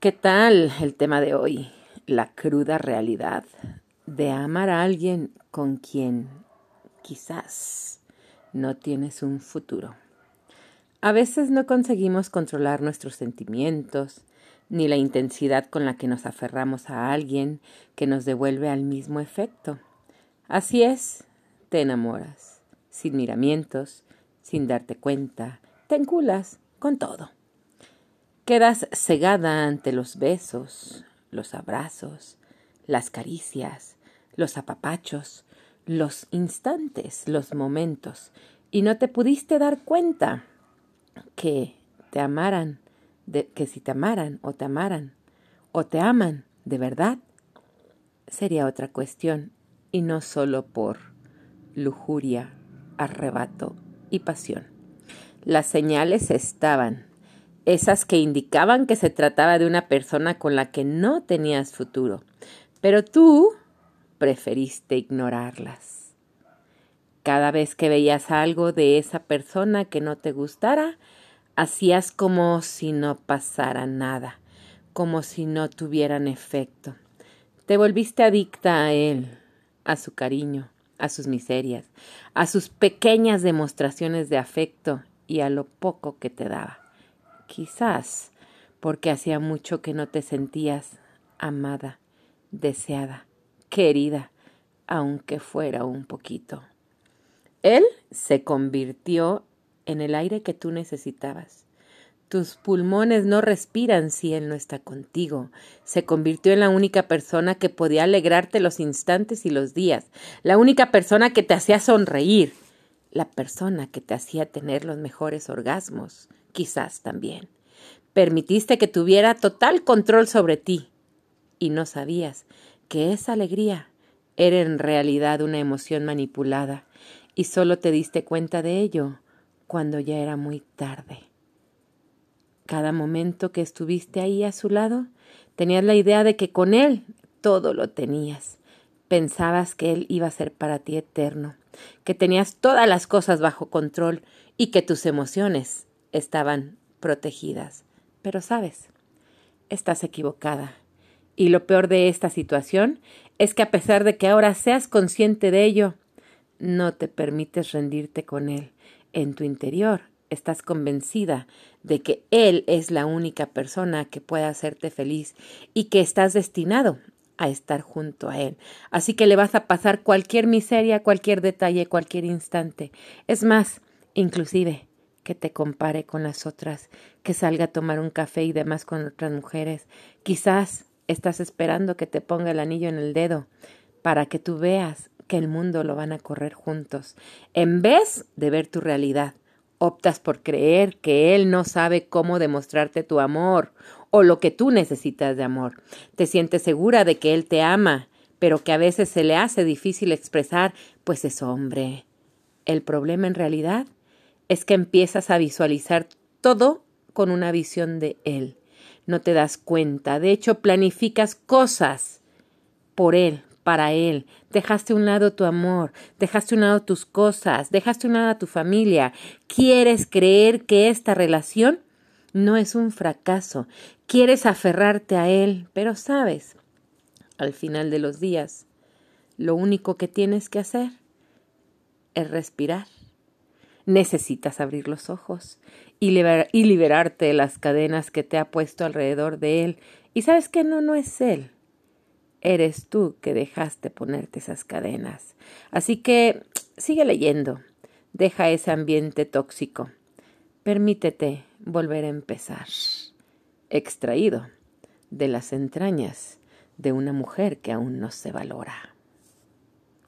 ¿Qué tal el tema de hoy? La cruda realidad de amar a alguien con quien quizás no tienes un futuro. A veces no conseguimos controlar nuestros sentimientos, ni la intensidad con la que nos aferramos a alguien que nos devuelve al mismo efecto. Así es, te enamoras, sin miramientos, sin darte cuenta, te enculas con todo. Quedas cegada ante los besos, los abrazos, las caricias, los apapachos, los instantes, los momentos, y no te pudiste dar cuenta que te amaran, que si te amaran o te amaran o te aman de verdad, sería otra cuestión, y no solo por lujuria, arrebato y pasión. Las señales estaban, esas que indicaban que se trataba de una persona con la que no tenías futuro, pero tú preferiste ignorarlas. Cada vez que veías algo de esa persona que no te gustara, hacías como si no pasara nada, como si no tuvieran efecto. Te volviste adicta a él, a su cariño, a sus miserias, a sus pequeñas demostraciones de afecto y a lo poco que te daba quizás porque hacía mucho que no te sentías amada, deseada, querida, aunque fuera un poquito. Él se convirtió en el aire que tú necesitabas. Tus pulmones no respiran si Él no está contigo. Se convirtió en la única persona que podía alegrarte los instantes y los días, la única persona que te hacía sonreír, la persona que te hacía tener los mejores orgasmos, quizás también. Permitiste que tuviera total control sobre ti y no sabías que esa alegría era en realidad una emoción manipulada y solo te diste cuenta de ello cuando ya era muy tarde. Cada momento que estuviste ahí a su lado, tenías la idea de que con él todo lo tenías. Pensabas que él iba a ser para ti eterno, que tenías todas las cosas bajo control y que tus emociones estaban protegidas. Pero sabes, estás equivocada. Y lo peor de esta situación es que a pesar de que ahora seas consciente de ello, no te permites rendirte con él. En tu interior estás convencida de que él es la única persona que puede hacerte feliz y que estás destinado a estar junto a él. Así que le vas a pasar cualquier miseria, cualquier detalle, cualquier instante. Es más, inclusive que te compare con las otras, que salga a tomar un café y demás con otras mujeres. Quizás estás esperando que te ponga el anillo en el dedo para que tú veas que el mundo lo van a correr juntos. En vez de ver tu realidad, optas por creer que él no sabe cómo demostrarte tu amor o lo que tú necesitas de amor. Te sientes segura de que él te ama, pero que a veces se le hace difícil expresar, pues es hombre. El problema en realidad es que empiezas a visualizar todo con una visión de Él. No te das cuenta. De hecho, planificas cosas por Él, para Él. Dejaste a un lado tu amor, dejaste a un lado tus cosas, dejaste a un lado tu familia. Quieres creer que esta relación no es un fracaso. Quieres aferrarte a Él, pero sabes, al final de los días, lo único que tienes que hacer es respirar necesitas abrir los ojos y, y liberarte de las cadenas que te ha puesto alrededor de él. Y sabes que no, no es él. Eres tú que dejaste ponerte esas cadenas. Así que sigue leyendo. Deja ese ambiente tóxico. Permítete volver a empezar. Extraído de las entrañas de una mujer que aún no se valora.